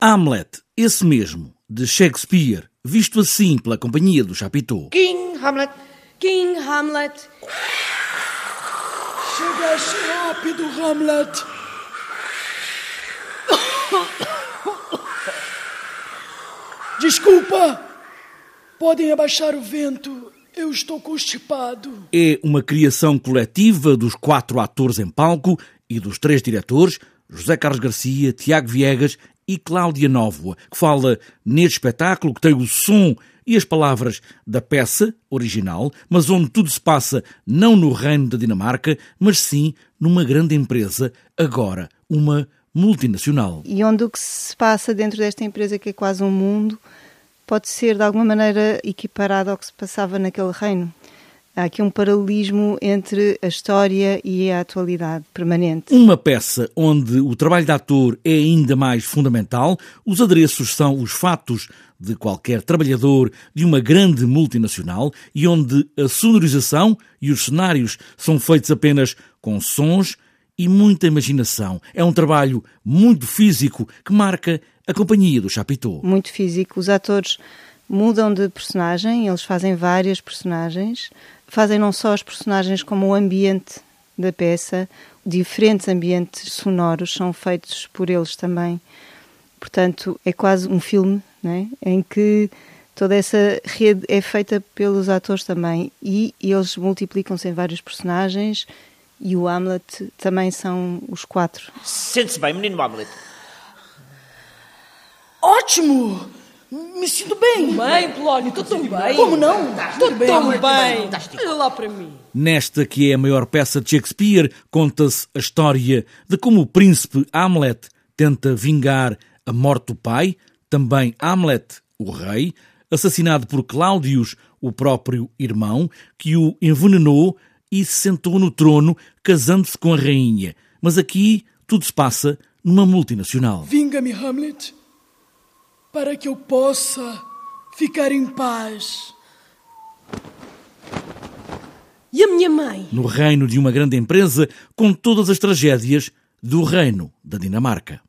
Hamlet, esse mesmo, de Shakespeare, visto assim pela companhia do Chapitou. King Hamlet. King Hamlet. Chegaste rápido, Hamlet. Desculpa. Podem abaixar o vento. Eu estou constipado. É uma criação coletiva dos quatro atores em palco e dos três diretores, José Carlos Garcia, Tiago Viegas e Cláudia Nóvoa, que fala neste espetáculo que tem o som e as palavras da peça original, mas onde tudo se passa não no reino da Dinamarca, mas sim numa grande empresa, agora uma multinacional. E onde o que se passa dentro desta empresa, que é quase um mundo, pode ser de alguma maneira equiparado ao que se passava naquele reino. Há aqui um paralelismo entre a história e a atualidade permanente. Uma peça onde o trabalho de ator é ainda mais fundamental, os adereços são os fatos de qualquer trabalhador de uma grande multinacional e onde a sonorização e os cenários são feitos apenas com sons e muita imaginação. É um trabalho muito físico que marca a companhia do Chapitou. Muito físico. Os atores mudam de personagem, eles fazem várias personagens, fazem não só as personagens como o ambiente da peça, diferentes ambientes sonoros são feitos por eles também. Portanto, é quase um filme né, em que toda essa rede é feita pelos atores também e, e eles multiplicam-se em vários personagens e o Hamlet também são os quatro. Sente-se bem, menino Hamlet. Ótimo! Me sinto bem. Bem, Polónio, estou tão bem. Como não? Estou tão bem. Olha lá para mim. Nesta que é a maior peça de Shakespeare, conta-se a história de como o príncipe Hamlet tenta vingar a morte do pai, também Hamlet, o rei, assassinado por Cláudios, o próprio irmão, que o envenenou e se sentou no trono, casando-se com a rainha. Mas aqui tudo se passa numa multinacional. Vinga-me, Hamlet, para que eu possa ficar em paz. E a minha mãe? No reino de uma grande empresa, com todas as tragédias do reino da Dinamarca.